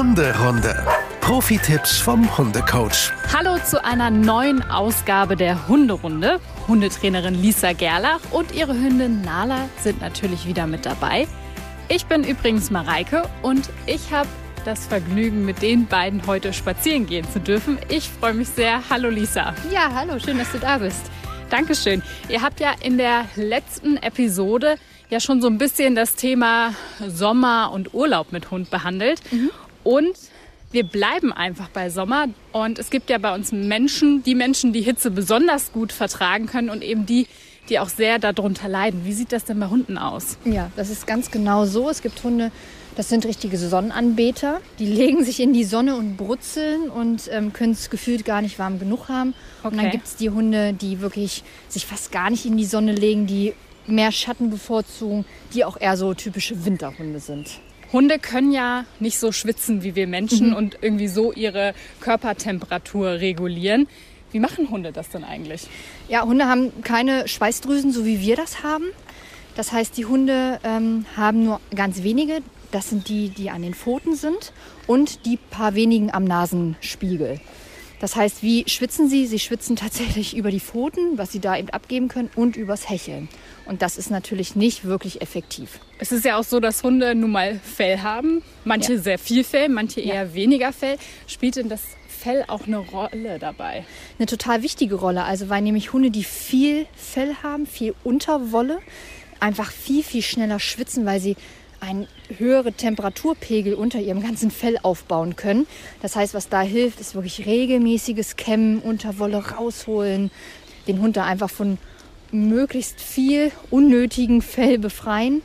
Hunderunde. Profi-Tipps vom Hundecoach. Hallo zu einer neuen Ausgabe der Hunderunde. Hundetrainerin Lisa Gerlach und ihre Hündin Nala sind natürlich wieder mit dabei. Ich bin übrigens Mareike und ich habe das Vergnügen, mit den beiden heute spazieren gehen zu dürfen. Ich freue mich sehr. Hallo Lisa. Ja, hallo, schön, dass du da bist. Dankeschön. Ihr habt ja in der letzten Episode ja schon so ein bisschen das Thema Sommer und Urlaub mit Hund behandelt. Mhm. Und wir bleiben einfach bei Sommer. Und es gibt ja bei uns Menschen, die Menschen, die Hitze besonders gut vertragen können und eben die, die auch sehr darunter leiden. Wie sieht das denn bei Hunden aus? Ja, das ist ganz genau so. Es gibt Hunde, das sind richtige Sonnenanbeter. Die legen sich in die Sonne und brutzeln und ähm, können es gefühlt gar nicht warm genug haben. Okay. Und dann gibt es die Hunde, die wirklich sich fast gar nicht in die Sonne legen, die mehr Schatten bevorzugen, die auch eher so typische Winterhunde sind. Hunde können ja nicht so schwitzen wie wir Menschen mhm. und irgendwie so ihre Körpertemperatur regulieren. Wie machen Hunde das denn eigentlich? Ja, Hunde haben keine Schweißdrüsen, so wie wir das haben. Das heißt, die Hunde ähm, haben nur ganz wenige. Das sind die, die an den Pfoten sind und die paar wenigen am Nasenspiegel. Das heißt, wie schwitzen sie? Sie schwitzen tatsächlich über die Pfoten, was sie da eben abgeben können, und übers Hecheln. Und das ist natürlich nicht wirklich effektiv. Es ist ja auch so, dass Hunde nun mal Fell haben. Manche ja. sehr viel Fell, manche eher ja. weniger Fell. Spielt denn das Fell auch eine Rolle dabei? Eine total wichtige Rolle. Also weil nämlich Hunde, die viel Fell haben, viel Unterwolle, einfach viel, viel schneller schwitzen, weil sie einen höheren Temperaturpegel unter ihrem ganzen Fell aufbauen können. Das heißt, was da hilft, ist wirklich regelmäßiges Kämmen, Unterwolle rausholen, den Hund da einfach von möglichst viel unnötigen Fell befreien.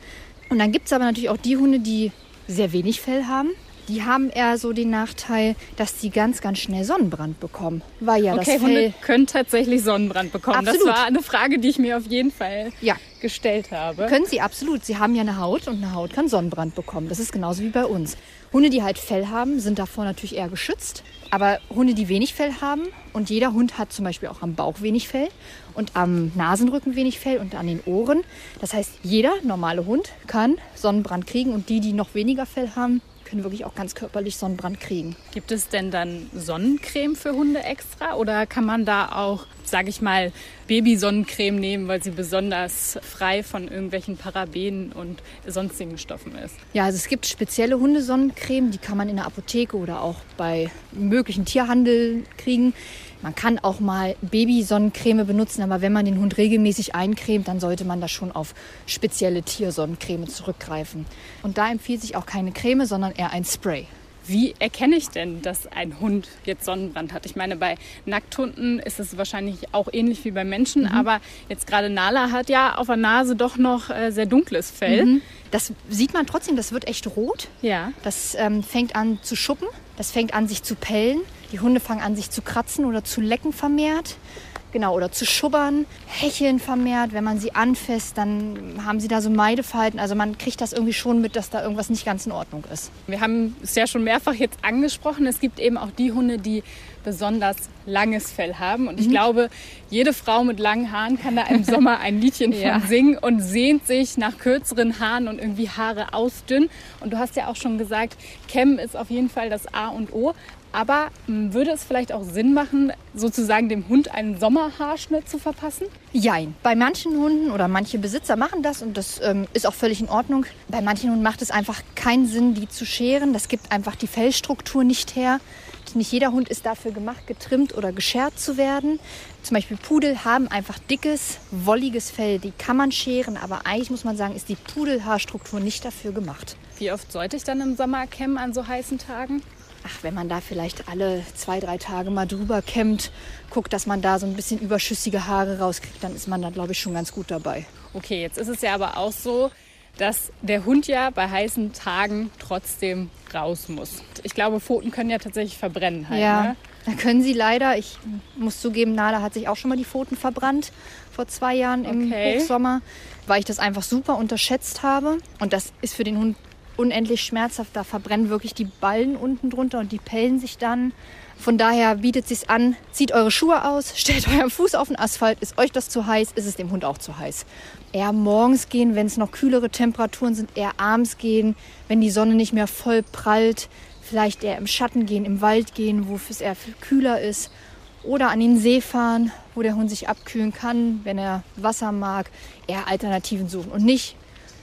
Und dann gibt es aber natürlich auch die Hunde, die sehr wenig Fell haben. Die haben eher so den Nachteil, dass sie ganz, ganz schnell Sonnenbrand bekommen. Weil ja okay, das Fell Hunde können tatsächlich Sonnenbrand bekommen. Absolut. Das war eine Frage, die ich mir auf jeden Fall ja. gestellt habe. Können sie absolut. Sie haben ja eine Haut und eine Haut kann Sonnenbrand bekommen. Das ist genauso wie bei uns. Hunde, die halt Fell haben, sind davor natürlich eher geschützt. Aber Hunde, die wenig Fell haben, und jeder Hund hat zum Beispiel auch am Bauch wenig Fell und am Nasenrücken wenig Fell und an den Ohren. Das heißt, jeder normale Hund kann Sonnenbrand kriegen und die, die noch weniger Fell haben, können wirklich auch ganz körperlich Sonnenbrand kriegen. Gibt es denn dann Sonnencreme für Hunde extra oder kann man da auch, sage ich mal, Babysonnencreme nehmen, weil sie besonders frei von irgendwelchen Parabenen und sonstigen Stoffen ist? Ja, also es gibt spezielle Hundesonnencreme, die kann man in der Apotheke oder auch bei möglichen Tierhandel kriegen. Man kann auch mal Babysonnencreme benutzen, aber wenn man den Hund regelmäßig eincremt, dann sollte man da schon auf spezielle Tiersonnencreme zurückgreifen. Und da empfiehlt sich auch keine Creme, sondern eher ein Spray. Wie erkenne ich denn, dass ein Hund jetzt Sonnenbrand hat? Ich meine, bei Nackthunden ist es wahrscheinlich auch ähnlich wie bei Menschen, mhm. aber jetzt gerade Nala hat ja auf der Nase doch noch äh, sehr dunkles Fell. Mhm. Das sieht man trotzdem, das wird echt rot. Ja. Das ähm, fängt an zu schuppen, das fängt an sich zu pellen. Die Hunde fangen an, sich zu kratzen oder zu lecken vermehrt. Genau, oder zu schubbern, hecheln vermehrt. Wenn man sie anfasst, dann haben sie da so Meideverhalten. Also man kriegt das irgendwie schon mit, dass da irgendwas nicht ganz in Ordnung ist. Wir haben es ja schon mehrfach jetzt angesprochen. Es gibt eben auch die Hunde, die besonders langes Fell haben. Und ich mhm. glaube, jede Frau mit langen Haaren kann da im Sommer ein Liedchen ja. von singen und sehnt sich nach kürzeren Haaren und irgendwie Haare ausdünnen. Und du hast ja auch schon gesagt, Kämmen ist auf jeden Fall das A und O. Aber hm, würde es vielleicht auch Sinn machen, sozusagen dem Hund einen Sommerhaarschnitt zu verpassen? Jein. Bei manchen Hunden oder manche Besitzer machen das und das ähm, ist auch völlig in Ordnung. Bei manchen Hunden macht es einfach keinen Sinn, die zu scheren. Das gibt einfach die Fellstruktur nicht her. Nicht jeder Hund ist dafür gemacht, getrimmt oder geschert zu werden. Zum Beispiel Pudel haben einfach dickes, wolliges Fell. Die kann man scheren, aber eigentlich muss man sagen, ist die Pudelhaarstruktur nicht dafür gemacht. Wie oft sollte ich dann im Sommer kämmen an so heißen Tagen? Ach, wenn man da vielleicht alle zwei, drei Tage mal drüber kämmt, guckt, dass man da so ein bisschen überschüssige Haare rauskriegt, dann ist man da, glaube ich, schon ganz gut dabei. Okay, jetzt ist es ja aber auch so, dass der Hund ja bei heißen Tagen trotzdem raus muss. Ich glaube, Pfoten können ja tatsächlich verbrennen halt. Ja, ne? da können sie leider. Ich muss zugeben, Nala hat sich auch schon mal die Pfoten verbrannt vor zwei Jahren im okay. Hochsommer, weil ich das einfach super unterschätzt habe. Und das ist für den Hund unendlich schmerzhaft. Da verbrennen wirklich die Ballen unten drunter und die pellen sich dann. Von daher bietet es sich an, zieht eure Schuhe aus, stellt euren Fuß auf den Asphalt. Ist euch das zu heiß, ist es dem Hund auch zu heiß. Eher morgens gehen, wenn es noch kühlere Temperaturen sind, eher abends gehen, wenn die Sonne nicht mehr voll prallt. vielleicht eher im Schatten gehen, im Wald gehen, wo es eher kühler ist. Oder an den See fahren, wo der Hund sich abkühlen kann, wenn er Wasser mag. Eher Alternativen suchen und nicht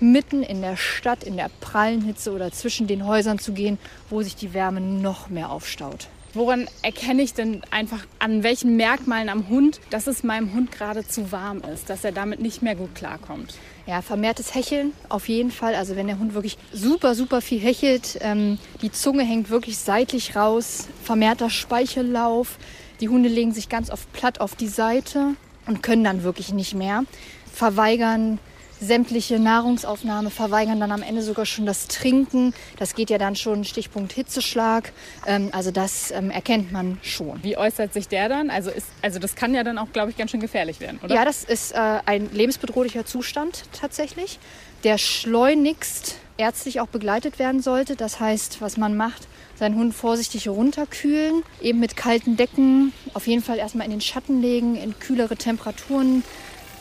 mitten in der Stadt, in der prallen Hitze oder zwischen den Häusern zu gehen, wo sich die Wärme noch mehr aufstaut. Woran erkenne ich denn einfach, an welchen Merkmalen am Hund, dass es meinem Hund gerade zu warm ist, dass er damit nicht mehr gut klarkommt? Ja, vermehrtes Hecheln auf jeden Fall. Also wenn der Hund wirklich super, super viel hechelt, ähm, die Zunge hängt wirklich seitlich raus, vermehrter Speichellauf. Die Hunde legen sich ganz oft platt auf die Seite und können dann wirklich nicht mehr. Verweigern sämtliche Nahrungsaufnahme, verweigern dann am Ende sogar schon das Trinken. Das geht ja dann schon Stichpunkt Hitzeschlag. Ähm, also das ähm, erkennt man schon. Wie äußert sich der dann? Also, ist, also das kann ja dann auch, glaube ich, ganz schön gefährlich werden, oder? Ja, das ist äh, ein lebensbedrohlicher Zustand tatsächlich, der schleunigst ärztlich auch begleitet werden sollte. Das heißt, was man macht, seinen Hund vorsichtig runterkühlen, eben mit kalten Decken, auf jeden Fall erstmal in den Schatten legen, in kühlere Temperaturen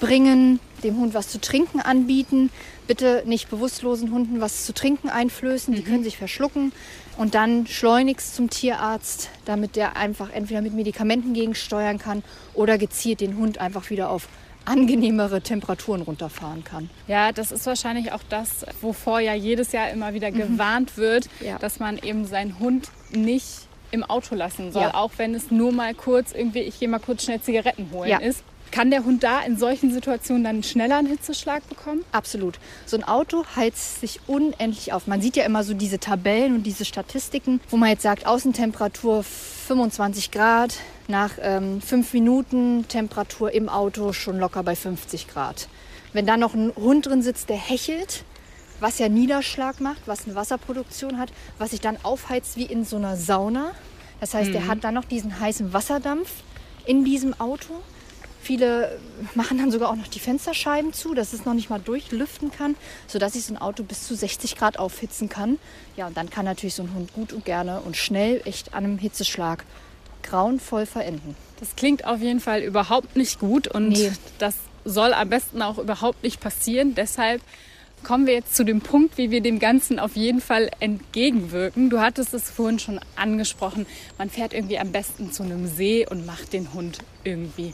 bringen, dem Hund was zu trinken anbieten. Bitte nicht bewusstlosen Hunden was zu trinken einflößen, die mhm. können sich verschlucken. Und dann schleunigst zum Tierarzt, damit der einfach entweder mit Medikamenten gegensteuern kann oder gezielt den Hund einfach wieder auf angenehmere Temperaturen runterfahren kann. Ja, das ist wahrscheinlich auch das, wovor ja jedes Jahr immer wieder mhm. gewarnt wird, ja. dass man eben seinen Hund nicht im Auto lassen soll, ja. auch wenn es nur mal kurz irgendwie, ich gehe mal kurz schnell Zigaretten holen ja. ist. Kann der Hund da in solchen Situationen dann schneller einen Hitzeschlag bekommen? Absolut. So ein Auto heizt sich unendlich auf. Man sieht ja immer so diese Tabellen und diese Statistiken, wo man jetzt sagt, Außentemperatur 25 Grad, nach ähm, fünf Minuten Temperatur im Auto schon locker bei 50 Grad. Wenn da noch ein Hund drin sitzt, der hechelt, was ja Niederschlag macht, was eine Wasserproduktion hat, was sich dann aufheizt wie in so einer Sauna. Das heißt, mhm. der hat dann noch diesen heißen Wasserdampf in diesem Auto. Viele machen dann sogar auch noch die Fensterscheiben zu, dass es noch nicht mal durchlüften kann, sodass sich so ein Auto bis zu 60 Grad aufhitzen kann. Ja, und dann kann natürlich so ein Hund gut und gerne und schnell echt an einem Hitzeschlag grauenvoll verenden. Das klingt auf jeden Fall überhaupt nicht gut und nee. das soll am besten auch überhaupt nicht passieren. Deshalb kommen wir jetzt zu dem Punkt, wie wir dem Ganzen auf jeden Fall entgegenwirken. Du hattest es vorhin schon angesprochen. Man fährt irgendwie am besten zu einem See und macht den Hund irgendwie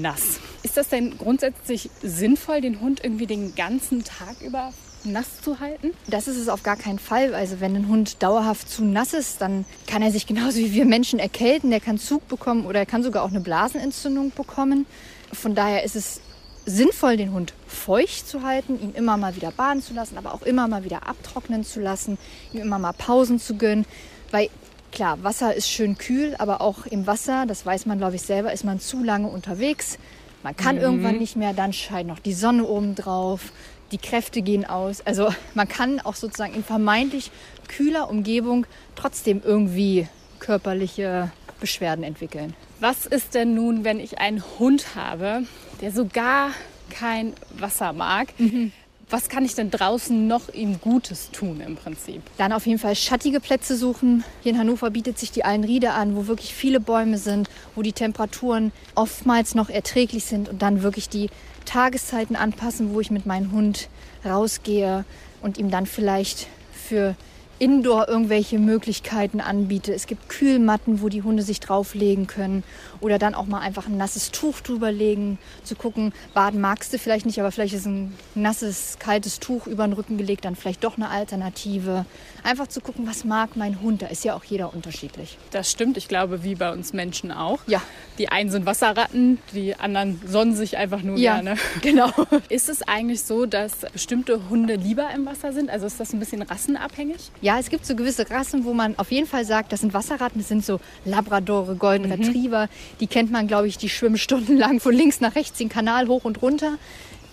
nass. Ist das denn grundsätzlich sinnvoll, den Hund irgendwie den ganzen Tag über nass zu halten? Das ist es auf gar keinen Fall. Also wenn ein Hund dauerhaft zu nass ist, dann kann er sich genauso wie wir Menschen erkälten. Der kann Zug bekommen oder er kann sogar auch eine Blasenentzündung bekommen. Von daher ist es sinnvoll, den Hund feucht zu halten, ihn immer mal wieder baden zu lassen, aber auch immer mal wieder abtrocknen zu lassen, ihm immer mal Pausen zu gönnen. Weil Klar, Wasser ist schön kühl, aber auch im Wasser, das weiß man, glaube ich, selber, ist man zu lange unterwegs. Man kann mhm. irgendwann nicht mehr, dann scheint noch die Sonne oben drauf, die Kräfte gehen aus. Also man kann auch sozusagen in vermeintlich kühler Umgebung trotzdem irgendwie körperliche Beschwerden entwickeln. Was ist denn nun, wenn ich einen Hund habe, der sogar kein Wasser mag? Mhm was kann ich denn draußen noch ihm Gutes tun im Prinzip? Dann auf jeden Fall schattige Plätze suchen. Hier in Hannover bietet sich die Allenriede an, wo wirklich viele Bäume sind, wo die Temperaturen oftmals noch erträglich sind und dann wirklich die Tageszeiten anpassen, wo ich mit meinem Hund rausgehe und ihm dann vielleicht für Indoor irgendwelche Möglichkeiten anbiete. Es gibt Kühlmatten, wo die Hunde sich drauflegen können oder dann auch mal einfach ein nasses Tuch drüberlegen, zu gucken, baden magst du vielleicht nicht, aber vielleicht ist ein nasses, kaltes Tuch über den Rücken gelegt, dann vielleicht doch eine Alternative. Einfach zu gucken, was mag mein Hund, da ist ja auch jeder unterschiedlich. Das stimmt, ich glaube, wie bei uns Menschen auch. Ja. Die einen sind Wasserratten, die anderen sonnen sich einfach nur ja, gerne. Genau. Ist es eigentlich so, dass bestimmte Hunde lieber im Wasser sind? Also ist das ein bisschen rassenabhängig? Ja, es gibt so gewisse Rassen, wo man auf jeden Fall sagt, das sind Wasserratten, das sind so Labradore, Golden mhm. Retriever. Die kennt man, glaube ich, die schwimmen stundenlang von links nach rechts den Kanal hoch und runter.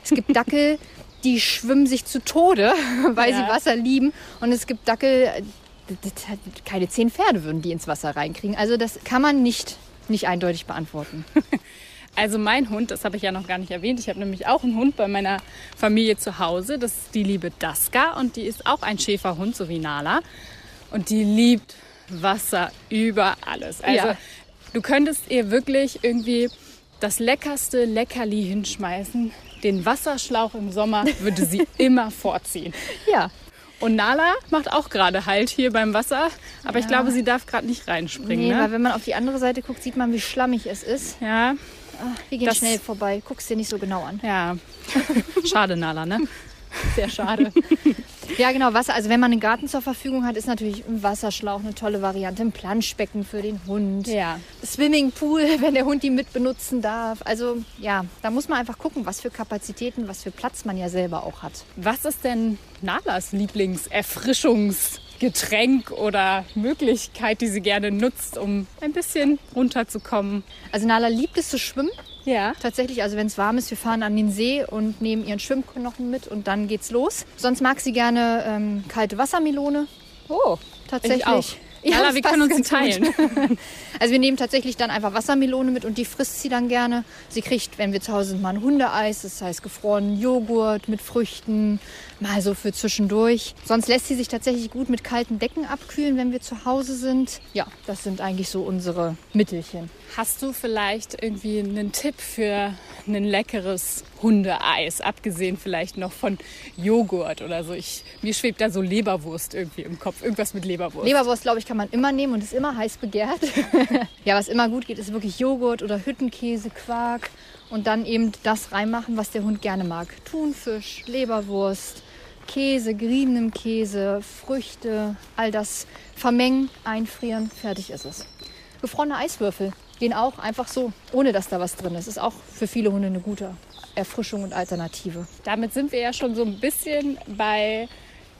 Es gibt Dackel, die schwimmen sich zu Tode, weil ja. sie Wasser lieben. Und es gibt Dackel, keine zehn Pferde würden die ins Wasser reinkriegen. Also das kann man nicht, nicht eindeutig beantworten. Also mein Hund, das habe ich ja noch gar nicht erwähnt. Ich habe nämlich auch einen Hund bei meiner Familie zu Hause. Das ist die liebe Daska und die ist auch ein Schäferhund, so wie Nala. Und die liebt Wasser über alles. Also ja. du könntest ihr wirklich irgendwie das leckerste Leckerli hinschmeißen. Den Wasserschlauch im Sommer würde sie immer vorziehen. Ja. Und Nala macht auch gerade Halt hier beim Wasser, aber ja. ich glaube, sie darf gerade nicht reinspringen. Nee, ne? weil wenn man auf die andere Seite guckt, sieht man, wie schlammig es ist. Ja. Ach, wir gehen das, schnell vorbei. Guck's dir nicht so genau an. Ja. Schade, Nala, ne? Sehr schade. ja, genau, Wasser. Also wenn man einen Garten zur Verfügung hat, ist natürlich ein Wasserschlauch eine tolle Variante. Ein Planschbecken für den Hund. Ja. Swimmingpool, wenn der Hund die mit benutzen darf. Also ja, da muss man einfach gucken, was für Kapazitäten, was für Platz man ja selber auch hat. Was ist denn Nalas Lieblingserfrischungsgetränk oder Möglichkeit, die sie gerne nutzt, um ein bisschen runterzukommen? Also Nala liebt es zu schwimmen. Ja. Tatsächlich, also wenn es warm ist, wir fahren an den See und nehmen ihren Schwimmknochen mit und dann geht's los. Sonst mag sie gerne ähm, kalte Wassermelone. Oh, tatsächlich. Ich auch. Ja, ja wir können uns teilen. also wir nehmen tatsächlich dann einfach Wassermelone mit und die frisst sie dann gerne. Sie kriegt, wenn wir zu Hause sind, mal ein Hundeeis, das heißt gefrorenen Joghurt mit Früchten, mal so für zwischendurch. Sonst lässt sie sich tatsächlich gut mit kalten Decken abkühlen, wenn wir zu Hause sind. Ja, das sind eigentlich so unsere Mittelchen. Hast du vielleicht irgendwie einen Tipp für ein leckeres Hundeeis, abgesehen vielleicht noch von Joghurt oder so? Ich, mir schwebt da so Leberwurst irgendwie im Kopf, irgendwas mit Leberwurst. Leberwurst, glaube ich, kann man immer nehmen und ist immer heiß begehrt. ja, was immer gut geht, ist wirklich Joghurt oder Hüttenkäse, Quark und dann eben das reinmachen, was der Hund gerne mag. Thunfisch, Leberwurst, Käse, geriebenem Käse, Früchte, all das vermengen, einfrieren, fertig ist es. Gefrorene Eiswürfel gehen auch einfach so, ohne dass da was drin ist. Ist auch für viele Hunde eine gute Erfrischung und Alternative. Damit sind wir ja schon so ein bisschen bei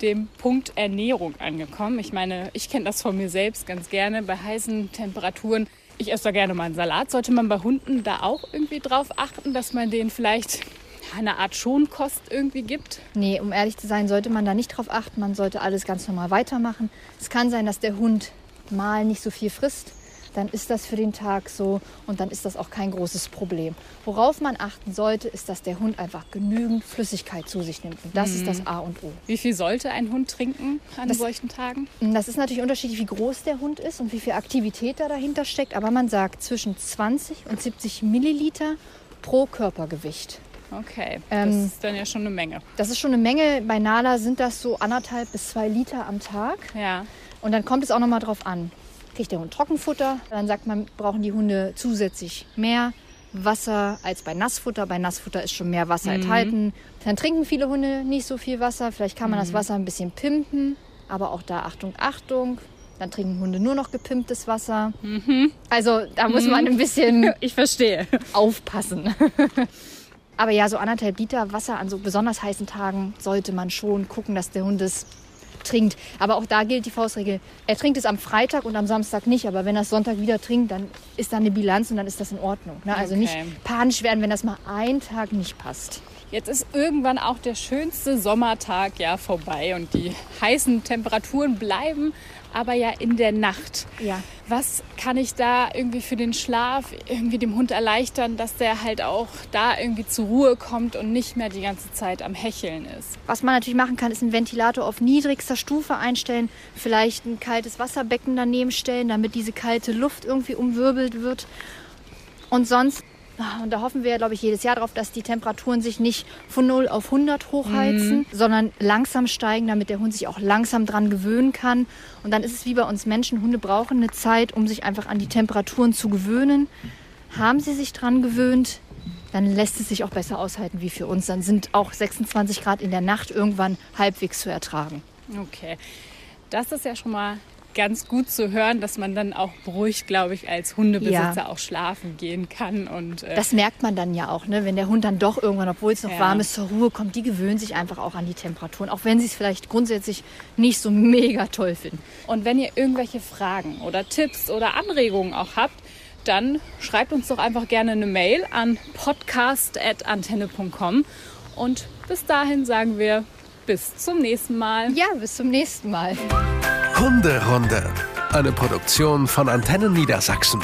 dem Punkt Ernährung angekommen. Ich meine, ich kenne das von mir selbst ganz gerne. Bei heißen Temperaturen, ich esse da gerne mal einen Salat. Sollte man bei Hunden da auch irgendwie drauf achten, dass man denen vielleicht eine Art Schonkost irgendwie gibt? Nee, um ehrlich zu sein, sollte man da nicht drauf achten. Man sollte alles ganz normal weitermachen. Es kann sein, dass der Hund mal nicht so viel frisst dann ist das für den Tag so und dann ist das auch kein großes Problem. Worauf man achten sollte, ist, dass der Hund einfach genügend Flüssigkeit zu sich nimmt. Und das mhm. ist das A und O. Wie viel sollte ein Hund trinken an das, solchen Tagen? Das ist natürlich unterschiedlich, wie groß der Hund ist und wie viel Aktivität da dahinter steckt. Aber man sagt zwischen 20 und 70 Milliliter pro Körpergewicht. Okay, das ähm, ist dann ja schon eine Menge. Das ist schon eine Menge. Bei Nala sind das so anderthalb bis zwei Liter am Tag. Ja. Und dann kommt es auch noch mal drauf an kriegt der Hund Trockenfutter. Dann sagt man, brauchen die Hunde zusätzlich mehr Wasser als bei Nassfutter. Bei Nassfutter ist schon mehr Wasser mhm. enthalten. Dann trinken viele Hunde nicht so viel Wasser. Vielleicht kann man mhm. das Wasser ein bisschen pimpen. Aber auch da Achtung, Achtung. Dann trinken Hunde nur noch gepimptes Wasser. Mhm. Also da muss man ein bisschen ich verstehe. aufpassen. Aber ja, so anderthalb Liter Wasser an so besonders heißen Tagen sollte man schon gucken, dass der Hund es trinkt. Aber auch da gilt die Faustregel. Er trinkt es am Freitag und am Samstag nicht. Aber wenn er es Sonntag wieder trinkt, dann ist da eine Bilanz und dann ist das in Ordnung. Ne? Also okay. nicht panisch werden, wenn das mal einen Tag nicht passt. Jetzt ist irgendwann auch der schönste Sommertag ja vorbei und die heißen Temperaturen bleiben aber ja in der Nacht. Ja. Was kann ich da irgendwie für den Schlaf irgendwie dem Hund erleichtern, dass der halt auch da irgendwie zur Ruhe kommt und nicht mehr die ganze Zeit am Hecheln ist? Was man natürlich machen kann, ist einen Ventilator auf niedrigster Stufe einstellen, vielleicht ein kaltes Wasserbecken daneben stellen, damit diese kalte Luft irgendwie umwirbelt wird. Und sonst und da hoffen wir, glaube ich, jedes Jahr darauf, dass die Temperaturen sich nicht von 0 auf 100 hochheizen, mhm. sondern langsam steigen, damit der Hund sich auch langsam dran gewöhnen kann. Und dann ist es wie bei uns Menschen. Hunde brauchen eine Zeit, um sich einfach an die Temperaturen zu gewöhnen. Haben sie sich dran gewöhnt, dann lässt es sich auch besser aushalten wie für uns. Dann sind auch 26 Grad in der Nacht irgendwann halbwegs zu ertragen. Okay. Das ist ja schon mal ganz gut zu hören, dass man dann auch beruhigt, glaube ich, als Hundebesitzer ja. auch schlafen gehen kann. Und, äh das merkt man dann ja auch, ne? wenn der Hund dann doch irgendwann, obwohl es noch ja. warm ist, zur Ruhe kommt. Die gewöhnen sich einfach auch an die Temperaturen, auch wenn sie es vielleicht grundsätzlich nicht so mega toll finden. Und wenn ihr irgendwelche Fragen oder Tipps oder Anregungen auch habt, dann schreibt uns doch einfach gerne eine Mail an podcast.antenne.com und bis dahin sagen wir bis zum nächsten Mal. Ja, bis zum nächsten Mal. Hunderunde, eine Produktion von Antennen Niedersachsen.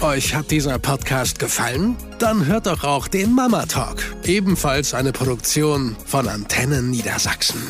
Euch hat dieser Podcast gefallen? Dann hört doch auch den Mama Talk, ebenfalls eine Produktion von Antennen Niedersachsen.